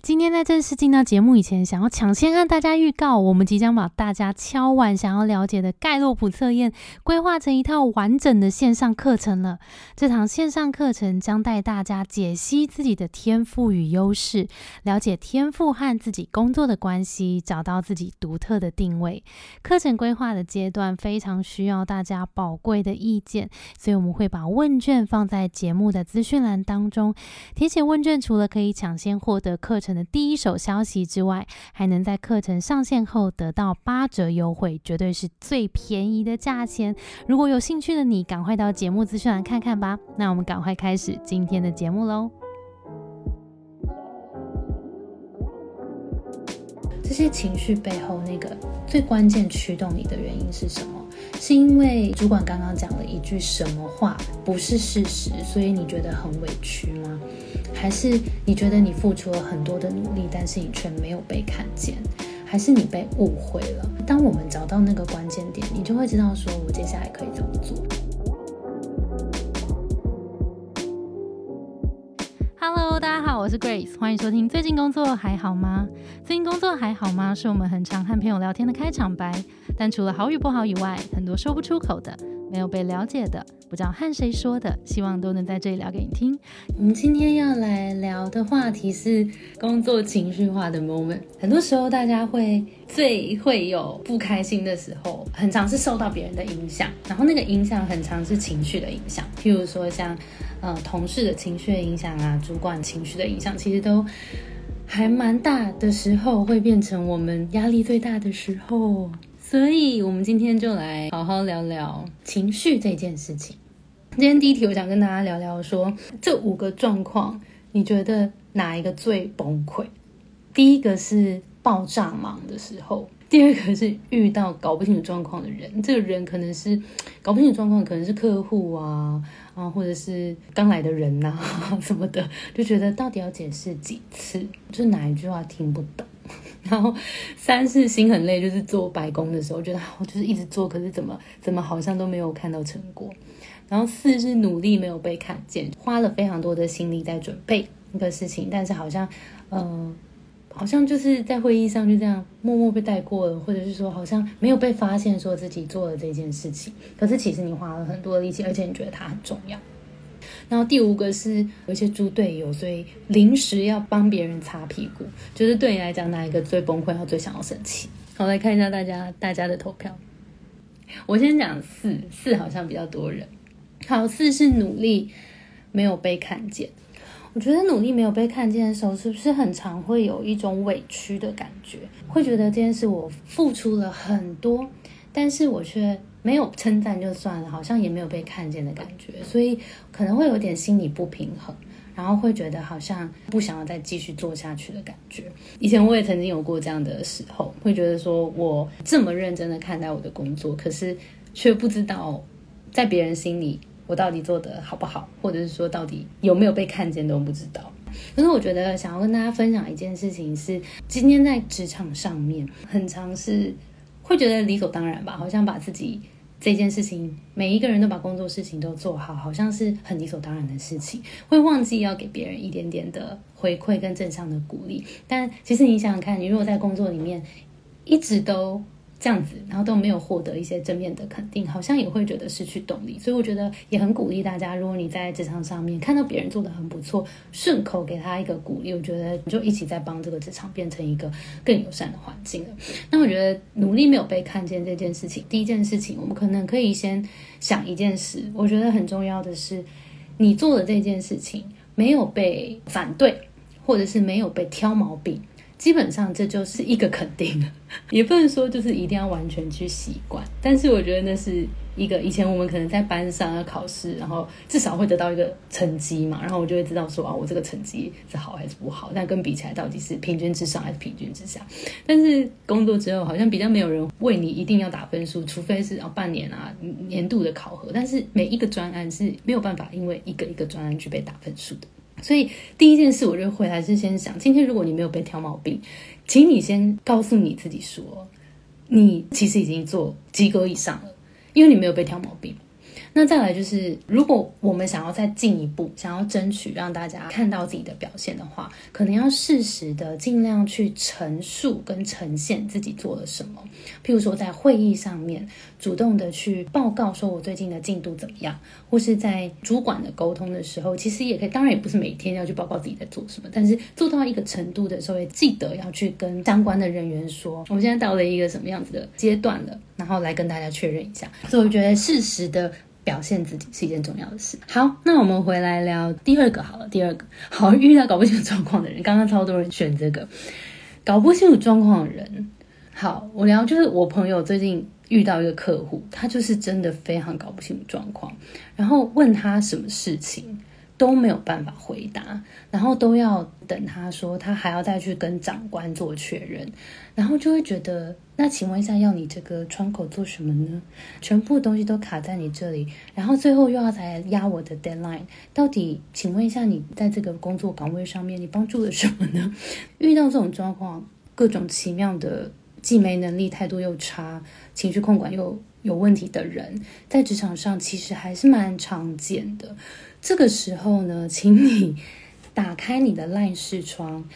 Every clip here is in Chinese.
今天在正式进到节目以前，想要抢先跟大家预告，我们即将把大家敲完想要了解的盖洛普测验，规划成一套完整的线上课程了。这堂线上课程将带大家解析自己的天赋与优势，了解天赋和自己工作的关系，找到自己独特的定位。课程规划的阶段非常需要大家宝贵的意见，所以我们会把问卷放在节目的资讯栏当中。填写问卷除了可以抢先获得课程。的第一手消息之外，还能在课程上线后得到八折优惠，绝对是最便宜的价钱。如果有兴趣的你，赶快到节目资讯栏看看吧。那我们赶快开始今天的节目喽。这些情绪背后那个最关键驱动你的原因是什么？是因为主管刚刚讲了一句什么话不是事实，所以你觉得很委屈吗？还是你觉得你付出了很多的努力，但是你却没有被看见？还是你被误会了？当我们找到那个关键点，你就会知道说我接下来可以怎么做。我是 Grace，欢迎收听。最近工作还好吗？最近工作还好吗？是我们很常和朋友聊天的开场白。但除了好与不好以外，很多说不出口的。没有被了解的，不知道和谁说的，希望都能在这里聊给你听。我们今天要来聊的话题是工作情绪化的 moment。很多时候，大家会最会有不开心的时候，很常是受到别人的影响，然后那个影响很常是情绪的影响。譬如说，像呃同事的情绪影响啊，主管情绪的影响，其实都还蛮大的时候，会变成我们压力最大的时候。所以，我们今天就来好好聊聊情绪这件事情。今天第一题，我想跟大家聊聊说，这五个状况，你觉得哪一个最崩溃？第一个是爆炸忙的时候，第二个是遇到搞不清楚状况的人。这个人可能是搞不清楚状况，可能是客户啊啊，或者是刚来的人呐什么的，就觉得到底要解释几次，就哪一句话听不懂。然后三是心很累，就是做白工的时候，觉得我就是一直做，可是怎么怎么好像都没有看到成果。然后四是努力没有被看见，花了非常多的心力在准备一个事情，但是好像，嗯，好像就是在会议上就这样默默被带过了，或者是说好像没有被发现说自己做了这件事情，可是其实你花了很多力气，而且你觉得它很重要。然后第五个是有一些猪队友，所以临时要帮别人擦屁股，就是对你来讲哪一个最崩溃，要最想要生气？好，来看一下大家大家的投票。我先讲四，四好像比较多人。好，四是努力没有被看见。我觉得努力没有被看见的时候，是不是很常会有一种委屈的感觉？会觉得这件事我付出了很多，但是我却。没有称赞就算了，好像也没有被看见的感觉，所以可能会有点心理不平衡，然后会觉得好像不想要再继续做下去的感觉。以前我也曾经有过这样的时候，会觉得说我这么认真的看待我的工作，可是却不知道在别人心里我到底做的好不好，或者是说到底有没有被看见都不知道。可是我觉得想要跟大家分享一件事情是，今天在职场上面，很常是。会觉得理所当然吧，好像把自己这件事情，每一个人都把工作事情都做好，好像是很理所当然的事情，会忘记要给别人一点点的回馈跟正向的鼓励。但其实你想想看，你如果在工作里面一直都。这样子，然后都没有获得一些正面的肯定，好像也会觉得失去动力。所以我觉得也很鼓励大家，如果你在职场上面看到别人做的很不错，顺口给他一个鼓励，我觉得你就一起在帮这个职场变成一个更友善的环境了。那我觉得努力没有被看见这件事情，第一件事情，我们可能可以先想一件事，我觉得很重要的是，你做的这件事情没有被反对，或者是没有被挑毛病。基本上这就是一个肯定。了，也不能说就是一定要完全去习惯，但是我觉得那是一个以前我们可能在班上要考试，然后至少会得到一个成绩嘛，然后我就会知道说啊，我这个成绩是好还是不好，但跟比起来到底是平均之上还是平均之下？但是工作之后好像比较没有人为你一定要打分数，除非是啊半年啊年度的考核，但是每一个专案是没有办法因为一个一个专案去被打分数的。所以第一件事，我就回来是先想，今天如果你没有被挑毛病，请你先告诉你自己说，你其实已经做及格以上了，因为你没有被挑毛病。那再来就是，如果我们想要再进一步，想要争取让大家看到自己的表现的话，可能要适时的尽量去陈述跟呈现自己做了什么。譬如说，在会议上面主动的去报告说我最近的进度怎么样，或是在主管的沟通的时候，其实也可以。当然也不是每天要去报告自己在做什么，但是做到一个程度的时候，也记得要去跟相关的人员说，我们现在到了一个什么样子的阶段了，然后来跟大家确认一下。所以我觉得适时的表现自己是一件重要的事。好，那我们回来聊第二个好了。第二个，好遇到搞不清楚状况的人，刚刚超多人选这个搞不清楚状况的人。好，我聊就是我朋友最近遇到一个客户，他就是真的非常搞不清楚状况，然后问他什么事情都没有办法回答，然后都要等他说他还要再去跟长官做确认，然后就会觉得那请问一下，要你这个窗口做什么呢？全部东西都卡在你这里，然后最后又要来压我的 deadline，到底请问一下你在这个工作岗位上面你帮助了什么呢？遇到这种状况，各种奇妙的。既没能力、态度又差、情绪控管又有问题的人，在职场上其实还是蛮常见的。这个时候呢，请你打开你的烂视窗。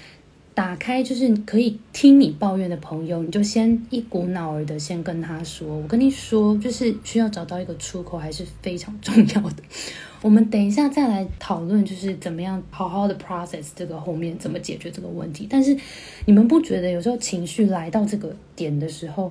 打开就是可以听你抱怨的朋友，你就先一股脑儿的先跟他说。我跟你说，就是需要找到一个出口，还是非常重要的。我们等一下再来讨论，就是怎么样好好的 process 这个后面怎么解决这个问题。但是你们不觉得有时候情绪来到这个点的时候，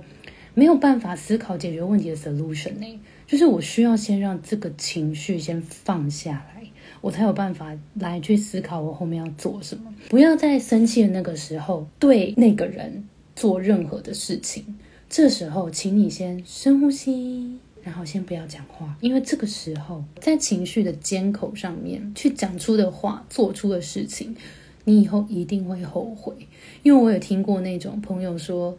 没有办法思考解决问题的 solution 呢？就是我需要先让这个情绪先放下来。我才有办法来去思考我后面要做什么。不要在生气的那个时候对那个人做任何的事情。这时候，请你先深呼吸，然后先不要讲话，因为这个时候在情绪的尖口上面去讲出的话、做出的事情，你以后一定会后悔。因为我有听过那种朋友说，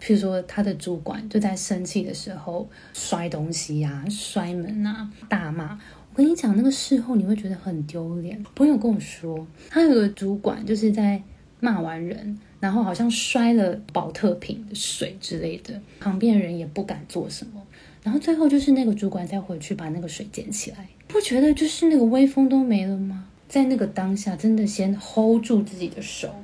譬如说他的主管就在生气的时候摔东西呀、摔门啊、大骂。我跟你讲，那个事后你会觉得很丢脸。朋友跟我说，他有个主管就是在骂完人，然后好像摔了保特瓶的水之类的，旁边的人也不敢做什么。然后最后就是那个主管再回去把那个水捡起来，不觉得就是那个威风都没了吗？在那个当下，真的先 hold 住自己的手，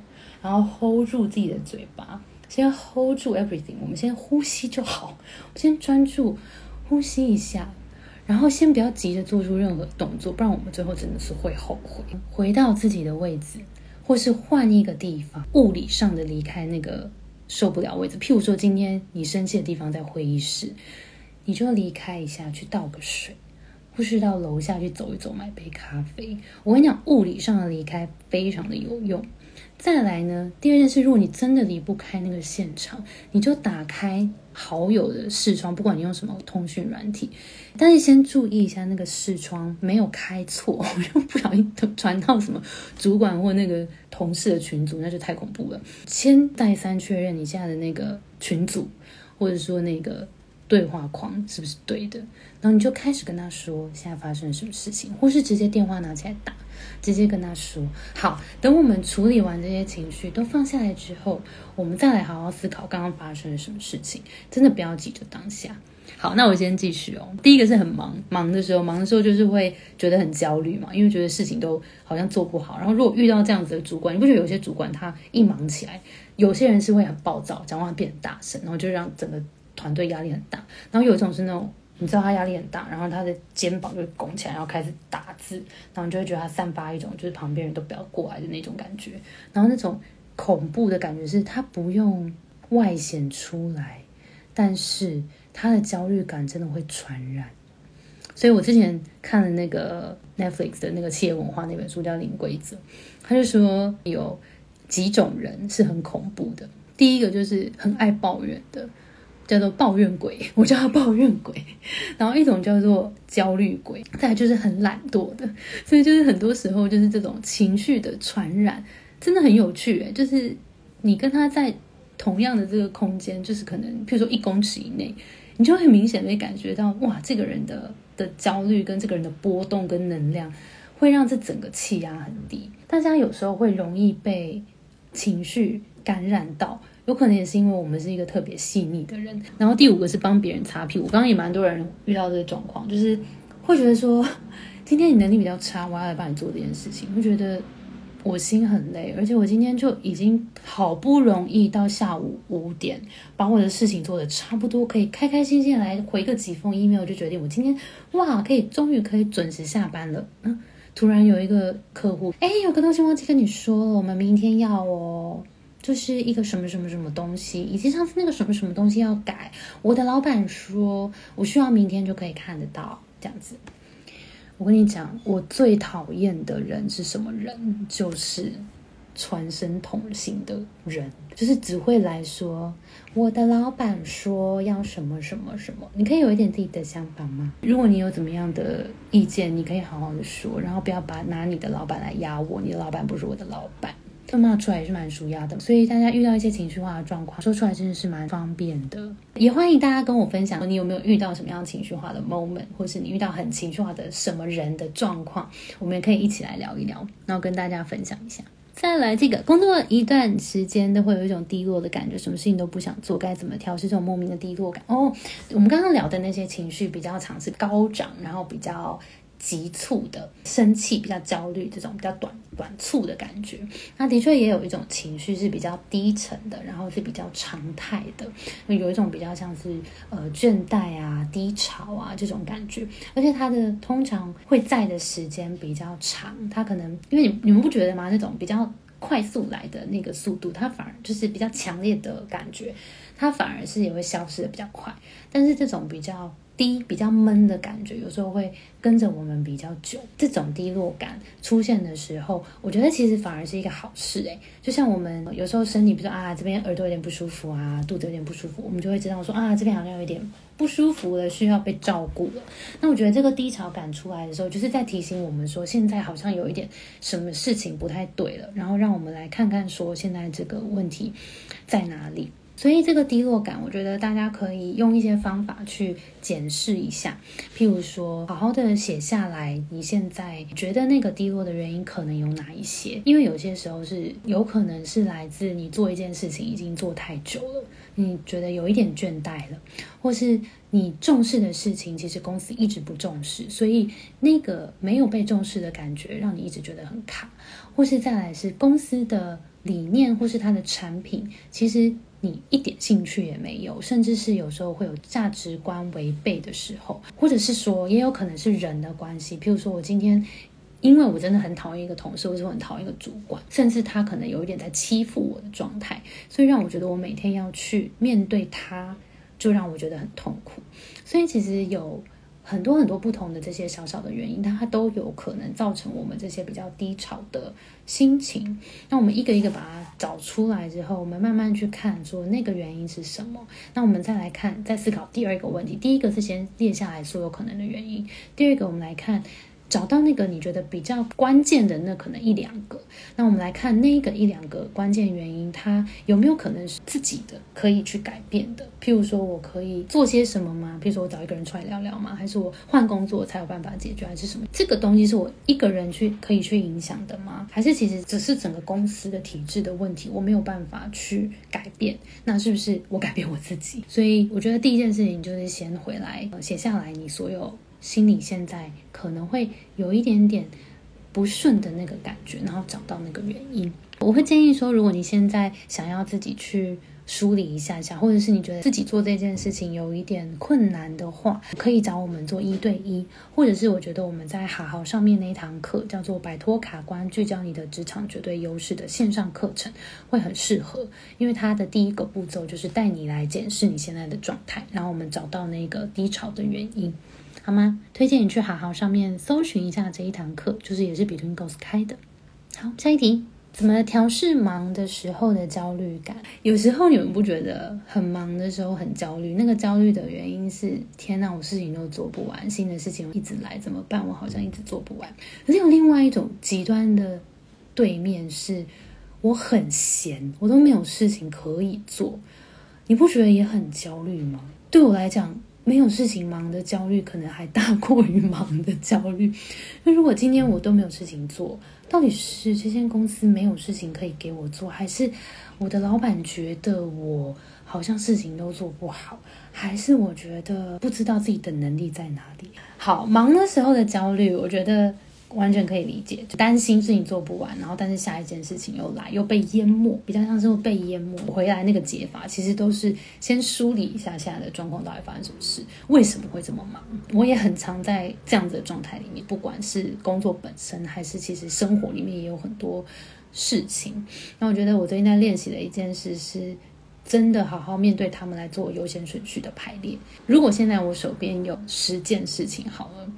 然后 hold 住自己的嘴巴，先 hold 住 everything。我们先呼吸就好，先专注呼吸一下。然后先不要急着做出任何动作，不然我们最后真的是会后悔。回到自己的位置，或是换一个地方，物理上的离开那个受不了位置。譬如说，今天你生气的地方在会议室，你就离开一下，去倒个水，或是到楼下去走一走，买杯咖啡。我跟你讲，物理上的离开非常的有用。再来呢，第二件事，如果你真的离不开那个现场，你就打开好友的视窗，不管你用什么通讯软体，但是先注意一下那个视窗没有开错，又不小心传到什么主管或那个同事的群组，那就太恐怖了。先再三确认你现在的那个群组，或者说那个对话框是不是对的，然后你就开始跟他说现在发生了什么事情，或是直接电话拿起来打。直接跟他说好，等我们处理完这些情绪都放下来之后，我们再来好好思考刚刚发生了什么事情。真的不要急着当下。好，那我先继续哦。第一个是很忙，忙的时候，忙的时候就是会觉得很焦虑嘛，因为觉得事情都好像做不好。然后如果遇到这样子的主管，你不觉得有些主管他一忙起来，有些人是会很暴躁，讲话变很大声，然后就让整个团队压力很大。然后有一种是那种。你知道他压力很大，然后他的肩膀就拱起来，然后开始打字，然后你就会觉得他散发一种就是旁边人都不要过来的那种感觉。然后那种恐怖的感觉是他不用外显出来，但是他的焦虑感真的会传染。所以我之前看了那个 Netflix 的那个企业文化那本书叫《零规则》，他就说有几种人是很恐怖的。第一个就是很爱抱怨的。叫做抱怨鬼，我叫他抱怨鬼。然后一种叫做焦虑鬼，再来就是很懒惰的。所以就是很多时候就是这种情绪的传染，真的很有趣诶。就是你跟他在同样的这个空间，就是可能譬如说一公尺以内，你就会明显的感觉到哇，这个人的的焦虑跟这个人的波动跟能量，会让这整个气压很低。大家有时候会容易被情绪感染到。有可能也是因为我们是一个特别细腻的人。然后第五个是帮别人擦屁股。刚刚也蛮多人遇到这个状况，就是会觉得说，今天你能力比较差，我要来帮你做这件事情，会觉得我心很累，而且我今天就已经好不容易到下午五点，把我的事情做的差不多，可以开开心心来回个几封 email，就决定我今天哇，可以终于可以准时下班了。嗯，突然有一个客户，哎，有个东西忘记跟你说了，我们明天要哦。就是一个什么什么什么东西，以及上次那个什么什么东西要改。我的老板说，我需要明天就可以看得到这样子。我跟你讲，我最讨厌的人是什么人？就是传声筒型的人，就是只会来说我的老板说要什么什么什么。你可以有一点自己的想法吗？如果你有怎么样的意见，你可以好好的说，然后不要把拿你的老板来压我。你的老板不是我的老板。骂出来也是蛮舒压的，所以大家遇到一些情绪化的状况，说出来真的是蛮方便的。也欢迎大家跟我分享，你有没有遇到什么样情绪化的 moment，或是你遇到很情绪化的什么人的状况，我们也可以一起来聊一聊，然后跟大家分享一下。再来，这个工作一段时间都会有一种低落的感觉，什么事情都不想做，该怎么调试这种莫名的低落感？哦，我们刚刚聊的那些情绪比较常是高涨，然后比较。急促的生气，比较焦虑，这种比较短短促的感觉。那的确也有一种情绪是比较低沉的，然后是比较常态的，有一种比较像是呃倦怠啊、低潮啊这种感觉。而且它的通常会在的时间比较长，它可能因为你你们不觉得吗？那种比较快速来的那个速度，它反而就是比较强烈的感觉，它反而是也会消失的比较快。但是这种比较。低比较闷的感觉，有时候会跟着我们比较久。这种低落感出现的时候，我觉得其实反而是一个好事诶。就像我们有时候身体，比如说啊这边耳朵有点不舒服啊，肚子有点不舒服，我们就会知道说啊这边好像有一点不舒服了，需要被照顾了。那我觉得这个低潮感出来的时候，就是在提醒我们说，现在好像有一点什么事情不太对了，然后让我们来看看说现在这个问题在哪里。所以这个低落感，我觉得大家可以用一些方法去检视一下，譬如说，好好的写下来，你现在觉得那个低落的原因可能有哪一些？因为有些时候是有可能是来自你做一件事情已经做太久了，你觉得有一点倦怠了，或是你重视的事情其实公司一直不重视，所以那个没有被重视的感觉让你一直觉得很卡，或是再来是公司的理念或是它的产品，其实。你一点兴趣也没有，甚至是有时候会有价值观违背的时候，或者是说，也有可能是人的关系。譬如说，我今天因为我真的很讨厌一个同事，或者很讨厌一个主管，甚至他可能有一点在欺负我的状态，所以让我觉得我每天要去面对他，就让我觉得很痛苦。所以其实有。很多很多不同的这些小小的原因，它都有可能造成我们这些比较低潮的心情。那我们一个一个把它找出来之后，我们慢慢去看，说那个原因是什么。那我们再来看，再思考第二个问题。第一个是先列下来所有可能的原因，第二个我们来看。找到那个你觉得比较关键的那可能一两个，那我们来看那个一两个关键原因，它有没有可能是自己的可以去改变的？譬如说我可以做些什么吗？譬如说我找一个人出来聊聊吗？还是我换工作才有办法解决？还是什么？这个东西是我一个人去可以去影响的吗？还是其实只是整个公司的体制的问题，我没有办法去改变？那是不是我改变我自己？所以我觉得第一件事情就是先回来写下来你所有。心里现在可能会有一点点不顺的那个感觉，然后找到那个原因。我会建议说，如果你现在想要自己去梳理一下下，或者是你觉得自己做这件事情有一点困难的话，可以找我们做一对一，或者是我觉得我们在好好上面那一堂课叫做“摆脱卡关，聚焦你的职场绝对优势”的线上课程会很适合，因为它的第一个步骤就是带你来检视你现在的状态，然后我们找到那个低潮的原因。好吗？推荐你去好好上面搜寻一下这一堂课，就是也是 Between Goals 开的。好，下一题，怎么调试忙的时候的焦虑感？有时候你们不觉得很忙的时候很焦虑？那个焦虑的原因是，天哪，我事情都做不完，新的事情一直来，怎么办？我好像一直做不完。可是有另外一种极端的对面是，我很闲，我都没有事情可以做。你不觉得也很焦虑吗？对我来讲。没有事情忙的焦虑，可能还大过于忙的焦虑。那如果今天我都没有事情做，到底是这间公司没有事情可以给我做，还是我的老板觉得我好像事情都做不好，还是我觉得不知道自己的能力在哪里？好，忙的时候的焦虑，我觉得。完全可以理解，就担心事情做不完，然后但是下一件事情又来，又被淹没，比较像是被淹没回来那个解法，其实都是先梳理一下现在的状况到底发生什么事，为什么会这么忙？我也很常在这样子的状态里面，不管是工作本身，还是其实生活里面也有很多事情。那我觉得我最近在练习的一件事，是真的好好面对他们来做优先顺序的排列。如果现在我手边有十件事情，好了。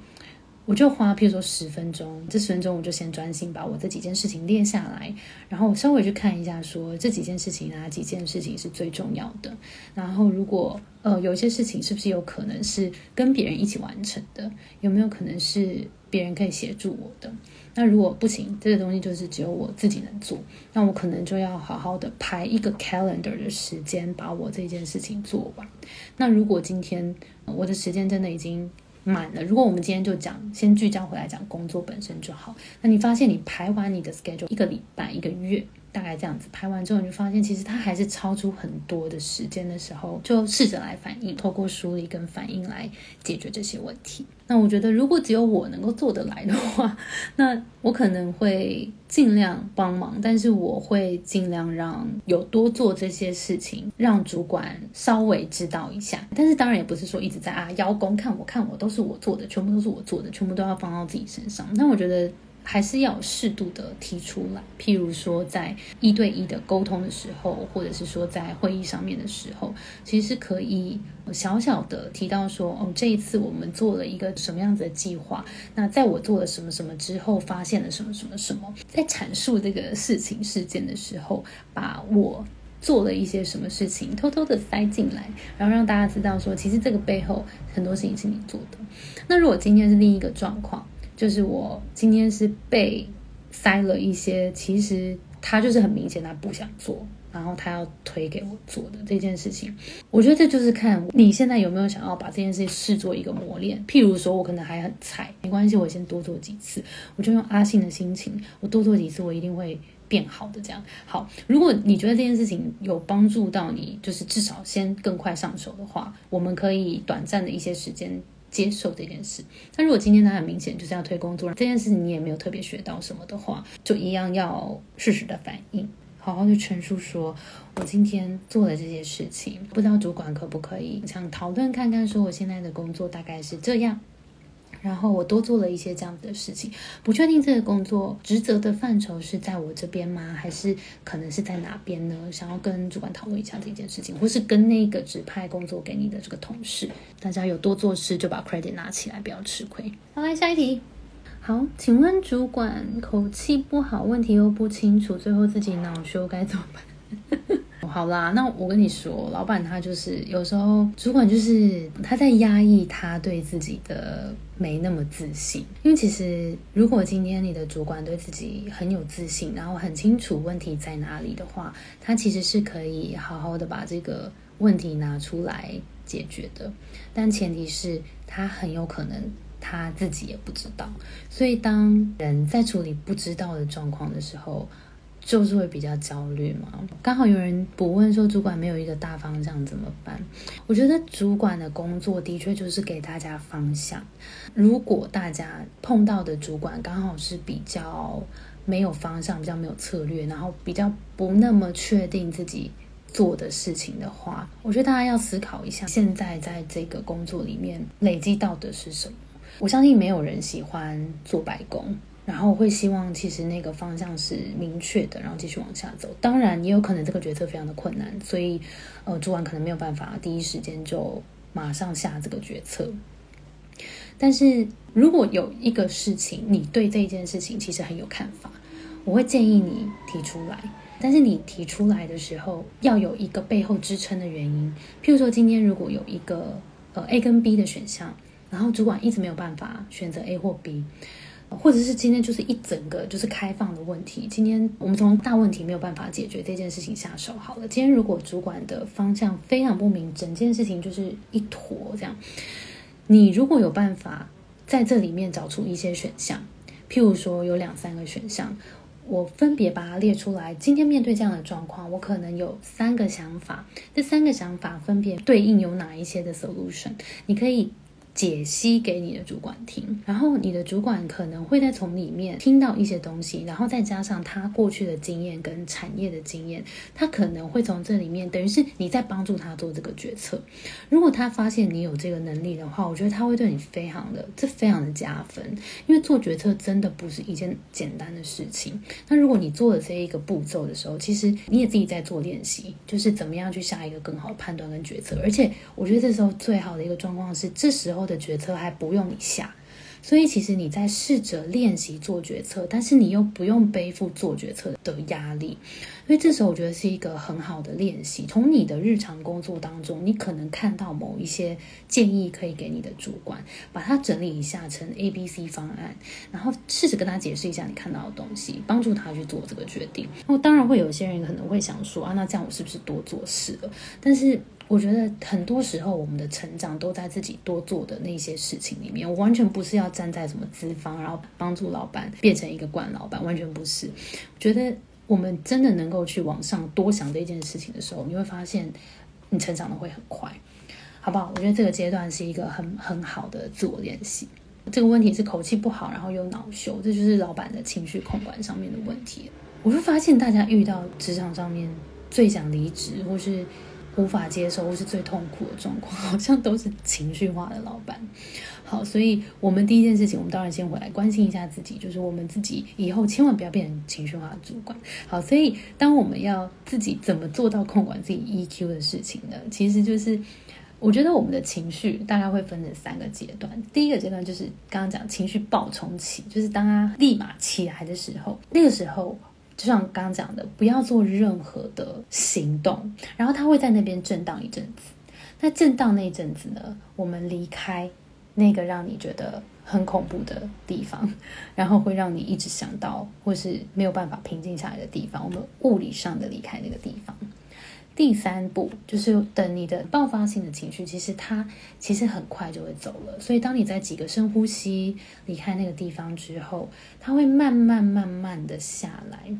我就花，譬如说十分钟，这十分钟我就先专心把我这几件事情列下来，然后稍微去看一下，说这几件事情哪几件事情是最重要的。然后如果呃有些事情是不是有可能是跟别人一起完成的，有没有可能是别人可以协助我的？那如果不行，这个东西就是只有我自己能做，那我可能就要好好的排一个 calendar 的时间，把我这件事情做完。那如果今天我的时间真的已经满了。如果我们今天就讲，先聚焦回来讲工作本身就好。那你发现你排完你的 schedule 一个礼拜、一个月，大概这样子排完之后，你就发现其实它还是超出很多的时间的时候，就试着来反应，透过梳理跟反应来解决这些问题。那我觉得，如果只有我能够做得来的话，那我可能会尽量帮忙，但是我会尽量让有多做这些事情，让主管稍微知道一下。但是当然也不是说一直在啊邀功，看我看我都是我做的，全部都是我做的，全部都要放到自己身上。那我觉得。还是要适度的提出来，譬如说在一对一的沟通的时候，或者是说在会议上面的时候，其实是可以小小的提到说，哦，这一次我们做了一个什么样子的计划？那在我做了什么什么之后，发现了什么什么什么？在阐述这个事情事件的时候，把我做了一些什么事情偷偷的塞进来，然后让大家知道说，其实这个背后很多事情是你做的。那如果今天是另一个状况？就是我今天是被塞了一些，其实他就是很明显他不想做，然后他要推给我做的这件事情。我觉得这就是看你现在有没有想要把这件事情视作一个磨练。譬如说，我可能还很菜，没关系，我先多做几次，我就用阿信的心情，我多做几次，我一定会变好的。这样好，如果你觉得这件事情有帮助到你，就是至少先更快上手的话，我们可以短暂的一些时间。接受这件事。那如果今天他很明显就是要推工作，这件事情你也没有特别学到什么的话，就一样要适时的反应，好好的陈述说，我今天做了这些事情，不知道主管可不可以想讨论看看，说我现在的工作大概是这样。然后我多做了一些这样子的事情，不确定这个工作职责的范畴是在我这边吗？还是可能是在哪边呢？想要跟主管讨论一下这件事情，或是跟那个指派工作给你的这个同事，大家有多做事就把 credit 拿起来，不要吃亏。好，来下一题。好，请问主管口气不好，问题又不清楚，最后自己恼羞该怎么办？好啦，那我跟你说，老板他就是有时候主管就是他在压抑他对自己的没那么自信，因为其实如果今天你的主管对自己很有自信，然后很清楚问题在哪里的话，他其实是可以好好的把这个问题拿出来解决的，但前提是他很有可能他自己也不知道，所以当人在处理不知道的状况的时候。就是会比较焦虑嘛。刚好有人补问说，主管没有一个大方向怎么办？我觉得主管的工作的确就是给大家方向。如果大家碰到的主管刚好是比较没有方向、比较没有策略，然后比较不那么确定自己做的事情的话，我觉得大家要思考一下，现在在这个工作里面累积到的是什么？我相信没有人喜欢做白工。然后会希望，其实那个方向是明确的，然后继续往下走。当然，也有可能这个决策非常的困难，所以，呃，主管可能没有办法第一时间就马上下这个决策。但是如果有一个事情，你对这件事情其实很有看法，我会建议你提出来。但是你提出来的时候，要有一个背后支撑的原因。譬如说，今天如果有一个呃 A 跟 B 的选项，然后主管一直没有办法选择 A 或 B。或者是今天就是一整个就是开放的问题。今天我们从大问题没有办法解决这件事情下手好了。今天如果主管的方向非常不明，整件事情就是一坨这样。你如果有办法在这里面找出一些选项，譬如说有两三个选项，我分别把它列出来。今天面对这样的状况，我可能有三个想法，这三个想法分别对应有哪一些的 solution，你可以。解析给你的主管听，然后你的主管可能会再从里面听到一些东西，然后再加上他过去的经验跟产业的经验，他可能会从这里面，等于是你在帮助他做这个决策。如果他发现你有这个能力的话，我觉得他会对你非常的，这非常的加分，因为做决策真的不是一件简单的事情。那如果你做了这一个步骤的时候，其实你也自己在做练习，就是怎么样去下一个更好的判断跟决策。而且我觉得这时候最好的一个状况是，这时候。的决策还不用你下，所以其实你在试着练习做决策，但是你又不用背负做决策的压力，所以这时候我觉得是一个很好的练习。从你的日常工作当中，你可能看到某一些建议可以给你的主管，把它整理一下成 A、B、C 方案，然后试着跟他解释一下你看到的东西，帮助他去做这个决定。那当然会有些人可能会想说啊，那这样我是不是多做事了？但是。我觉得很多时候，我们的成长都在自己多做的那些事情里面。我完全不是要站在什么资方，然后帮助老板变成一个惯老板，完全不是。我觉得我们真的能够去往上多想这件事情的时候，你会发现你成长的会很快，好不好？我觉得这个阶段是一个很很好的自我练习。这个问题是口气不好，然后又恼羞，这就是老板的情绪控管上面的问题。我会发现大家遇到职场上面最想离职，或是。无法接受或是最痛苦的状况，好像都是情绪化的老板。好，所以我们第一件事情，我们当然先回来关心一下自己，就是我们自己以后千万不要变成情绪化的主管。好，所以当我们要自己怎么做到控管自己 EQ 的事情呢？其实就是我觉得我们的情绪大概会分成三个阶段。第一个阶段就是刚刚讲情绪暴冲期，就是当他立马起来的时候，那个时候。就像刚刚讲的，不要做任何的行动，然后他会在那边震荡一阵子。那震荡那一阵子呢，我们离开那个让你觉得很恐怖的地方，然后会让你一直想到或是没有办法平静下来的地方，我们物理上的离开那个地方。第三步就是等你的爆发性的情绪，其实它其实很快就会走了。所以当你在几个深呼吸离开那个地方之后，它会慢慢慢慢的下来。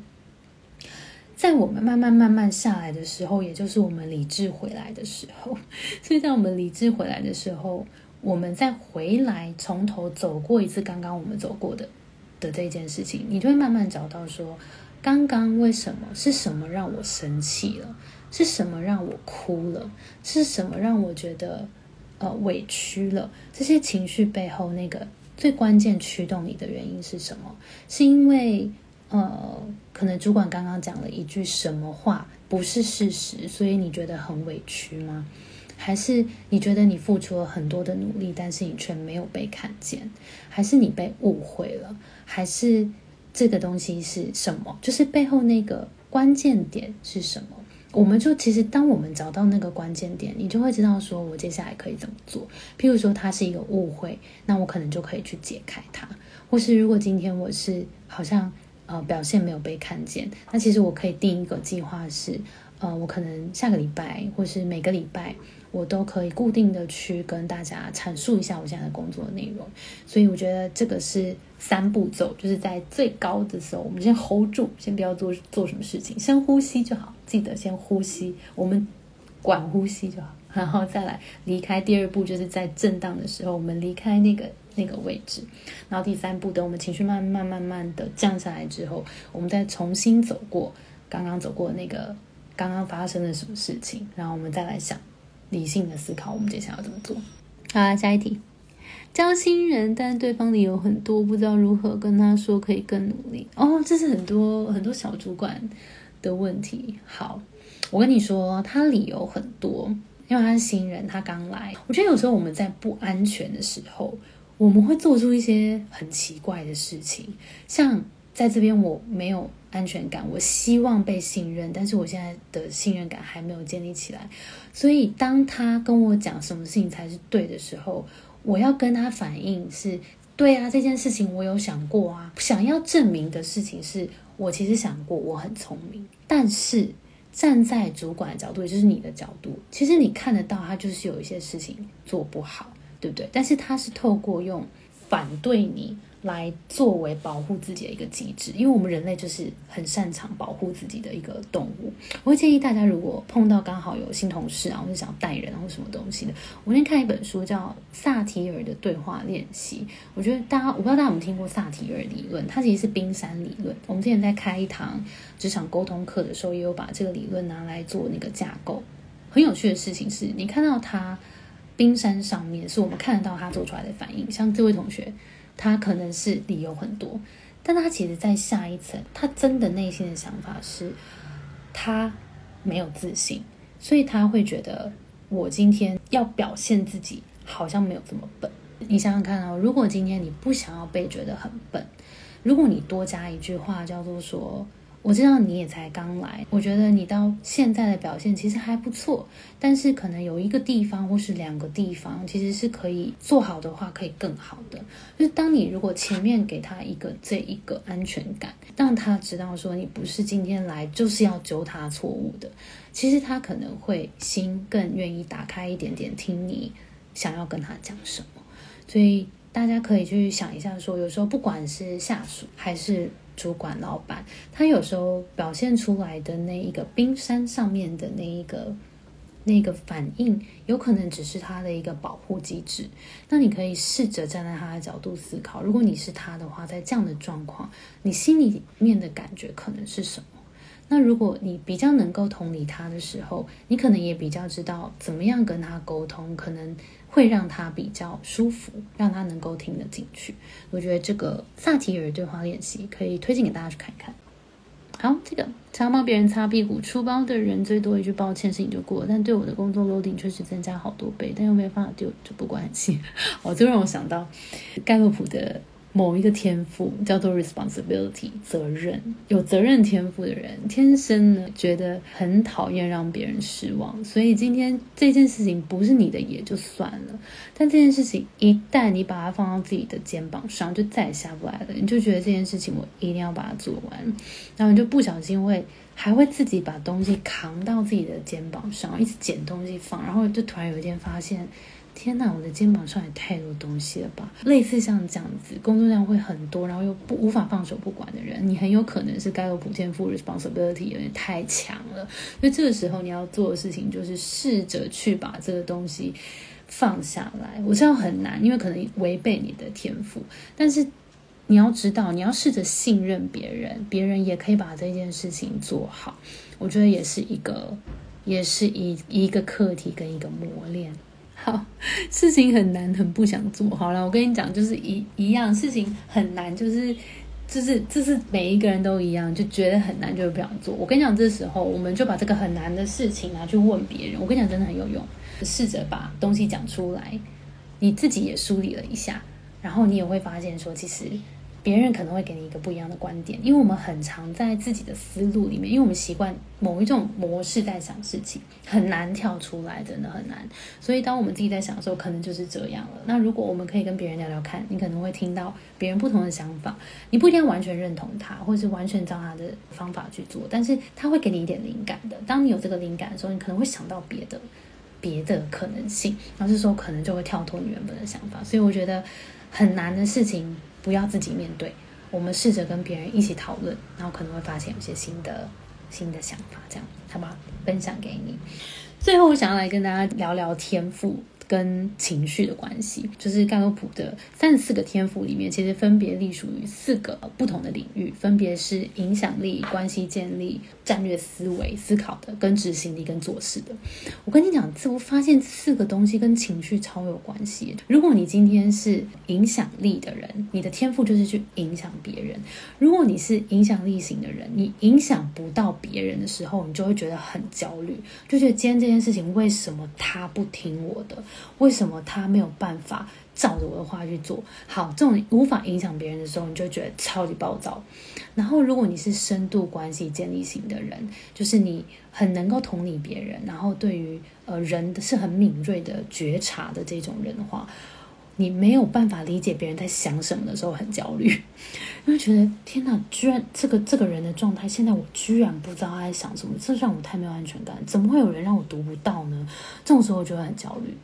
在我们慢慢慢慢下来的时候，也就是我们理智回来的时候。所以在我们理智回来的时候，我们再回来从头走过一次刚刚我们走过的的这件事情，你就会慢慢找到说，刚刚为什么是什么让我生气了。是什么让我哭了？是什么让我觉得呃委屈了？这些情绪背后那个最关键驱动你的原因是什么？是因为呃，可能主管刚刚讲了一句什么话不是事实，所以你觉得很委屈吗？还是你觉得你付出了很多的努力，但是你却没有被看见？还是你被误会了？还是这个东西是什么？就是背后那个关键点是什么？我们就其实，当我们找到那个关键点，你就会知道说，我接下来可以怎么做。譬如说，它是一个误会，那我可能就可以去解开它；或是如果今天我是好像呃表现没有被看见，那其实我可以定一个计划，是呃我可能下个礼拜或是每个礼拜。我都可以固定的去跟大家阐述一下我现在的工作内容，所以我觉得这个是三步骤，就是在最高的时候，我们先 hold 住，先不要做做什么事情，深呼吸就好，记得先呼吸，我们管呼吸就好，然后再来离开。第二步就是在震荡的时候，我们离开那个那个位置，然后第三步，等我们情绪慢慢慢慢的降下来之后，我们再重新走过刚刚走过那个刚刚发生了什么事情，然后我们再来想。理性的思考，我们接下来要怎么做？好，下一题，教新人，但对方理由很多，不知道如何跟他说可以更努力。哦，这是很多很多小主管的问题。好，我跟你说，他理由很多，因为他是新人，他刚来。我觉得有时候我们在不安全的时候，我们会做出一些很奇怪的事情，像。在这边我没有安全感，我希望被信任，但是我现在的信任感还没有建立起来。所以当他跟我讲什么事情才是对的时候，我要跟他反映是对啊，这件事情我有想过啊。想要证明的事情是我其实想过，我很聪明。但是站在主管的角度，也就是你的角度，其实你看得到他就是有一些事情做不好，对不对？但是他是透过用反对你。来作为保护自己的一个机制，因为我们人类就是很擅长保护自己的一个动物。我会建议大家，如果碰到刚好有新同事啊，或者想要带人或什么东西的，我那天看一本书叫《萨提尔的对话练习》，我觉得大家我不知道大家有没有听过萨提尔理论，它其实是冰山理论。我们之前在开一堂职场沟通课的时候，也有把这个理论拿来做那个架构。很有趣的事情是，你看到他冰山上面，是我们看得到他做出来的反应，像这位同学。他可能是理由很多，但他其实，在下一层，他真的内心的想法是，他没有自信，所以他会觉得，我今天要表现自己，好像没有这么笨。你想想看哦，如果今天你不想要被觉得很笨，如果你多加一句话，叫做说。我知道你也才刚来，我觉得你到现在的表现其实还不错，但是可能有一个地方或是两个地方，其实是可以做好的话，可以更好的。就是当你如果前面给他一个这一个安全感，让他知道说你不是今天来就是要揪他错误的，其实他可能会心更愿意打开一点点，听你想要跟他讲什么。所以大家可以去想一下，说有时候不管是下属还是。主管、老板，他有时候表现出来的那一个冰山上面的那一个那个反应，有可能只是他的一个保护机制。那你可以试着站在他的角度思考，如果你是他的话，在这样的状况，你心里面的感觉可能是什么？那如果你比较能够同理他的时候，你可能也比较知道怎么样跟他沟通，可能。会让他比较舒服，让他能够听得进去。我觉得这个萨提尔对话练习可以推荐给大家去看一看。好，这个常帮别人擦屁股出包的人，最多一句抱歉，事情就过。但对我的工作 loading 确实增加好多倍，但又没办法丢，就不关心。哦，这让我想到盖洛普的。某一个天赋叫做 responsibility 责任，有责任天赋的人天生呢觉得很讨厌让别人失望，所以今天这件事情不是你的也就算了，但这件事情一旦你把它放到自己的肩膀上，就再也下不来了。你就觉得这件事情我一定要把它做完，然后你就不小心会还会自己把东西扛到自己的肩膀上，一直捡东西放，然后就突然有一天发现。天哪，我的肩膀上也太多东西了吧！类似像这样子，工作量会很多，然后又不无法放手不管的人，你很有可能是该有普天赋 responsibility 有点太强了。所以这个时候你要做的事情就是试着去把这个东西放下来。我知道很难，因为可能违背你的天赋，但是你要知道，你要试着信任别人，别人也可以把这件事情做好。我觉得也是一个，也是一一个课题跟一个磨练。好，事情很难，很不想做。好了，我跟你讲，就是一一样，事情很难，就是就是就是每一个人都一样，就觉得很难，就是不想做。我跟你讲，这时候我们就把这个很难的事情拿去问别人。我跟你讲，真的很有用，试着把东西讲出来，你自己也梳理了一下，然后你也会发现说，其实。别人可能会给你一个不一样的观点，因为我们很常在自己的思路里面，因为我们习惯某一种模式在想事情，很难跳出来，真的很难。所以当我们自己在想的时候，可能就是这样了。那如果我们可以跟别人聊聊看，你可能会听到别人不同的想法，你不一定完全认同他，或者是完全照他的方法去做，但是他会给你一点灵感的。当你有这个灵感的时候，你可能会想到别的别的可能性，然后这时候可能就会跳脱你原本的想法。所以我觉得很难的事情。不要自己面对，我们试着跟别人一起讨论，然后可能会发现有些新的新的想法，这样好吧？分享给你。最后，我想要来跟大家聊聊天赋。跟情绪的关系，就是盖洛普的三十四个天赋里面，其实分别隶属于四个不同的领域，分别是影响力、关系建立、战略思维、思考的，跟执行力跟做事的。我跟你讲，似乎发现四个东西跟情绪超有关系。如果你今天是影响力的人，你的天赋就是去影响别人；如果你是影响力型的人，你影响不到别人的时候，你就会觉得很焦虑，就觉得今天这件事情为什么他不听我的？为什么他没有办法照着我的话去做好？这种无法影响别人的时候，你就觉得超级暴躁。然后，如果你是深度关系建立型的人，就是你很能够同理别人，然后对于呃人是很敏锐的觉察的这种人的话，你没有办法理解别人在想什么的时候很焦虑，因为觉得天哪，居然这个这个人的状态，现在我居然不知道他在想什么，这让我太没有安全感。怎么会有人让我读不到呢？这种时候我就会很焦虑。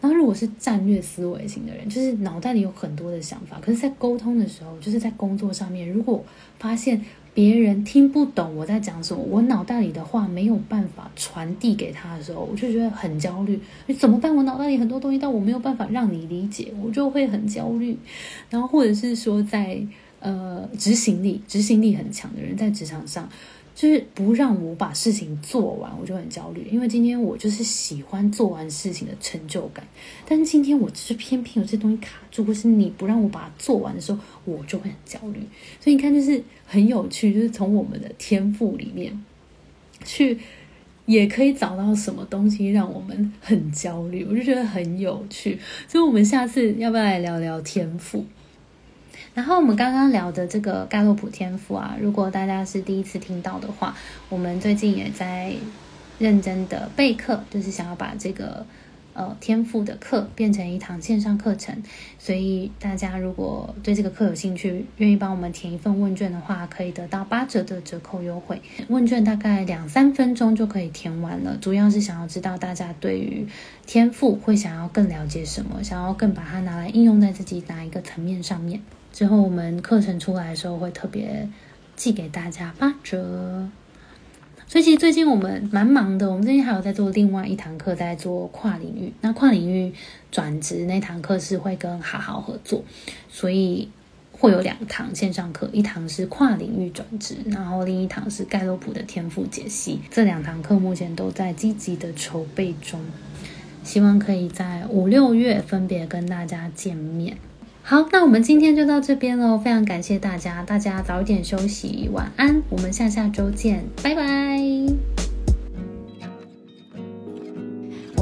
然后如果是战略思维型的人，就是脑袋里有很多的想法，可是，在沟通的时候，就是在工作上面，如果发现。别人听不懂我在讲什么，我脑袋里的话没有办法传递给他的时候，我就觉得很焦虑。你怎么办？我脑袋里很多东西，但我没有办法让你理解，我就会很焦虑。然后或者是说，在呃执行力、执行力很强的人，在职场上。就是不让我把事情做完，我就很焦虑。因为今天我就是喜欢做完事情的成就感，但是今天我只是偏偏有些东西卡住，或是你不让我把它做完的时候，我就会很焦虑。所以你看，就是很有趣，就是从我们的天赋里面去，也可以找到什么东西让我们很焦虑，我就觉得很有趣。所以，我们下次要不要来聊聊天赋？然后我们刚刚聊的这个盖洛普天赋啊，如果大家是第一次听到的话，我们最近也在认真的备课，就是想要把这个呃天赋的课变成一堂线上课程。所以大家如果对这个课有兴趣，愿意帮我们填一份问卷的话，可以得到八折的折扣优惠。问卷大概两三分钟就可以填完了，主要是想要知道大家对于天赋会想要更了解什么，想要更把它拿来应用在自己哪一个层面上面。之后我们课程出来的时候会特别寄给大家八折，所以其实最近我们蛮忙的，我们最近还有在做另外一堂课，在做跨领域。那跨领域转职那堂课是会跟好好合作，所以会有两堂线上课，一堂是跨领域转职，然后另一堂是盖洛普的天赋解析。这两堂课目前都在积极的筹备中，希望可以在五六月分别跟大家见面。好，那我们今天就到这边喽，非常感谢大家，大家早点休息，晚安，我们下下周见，拜拜。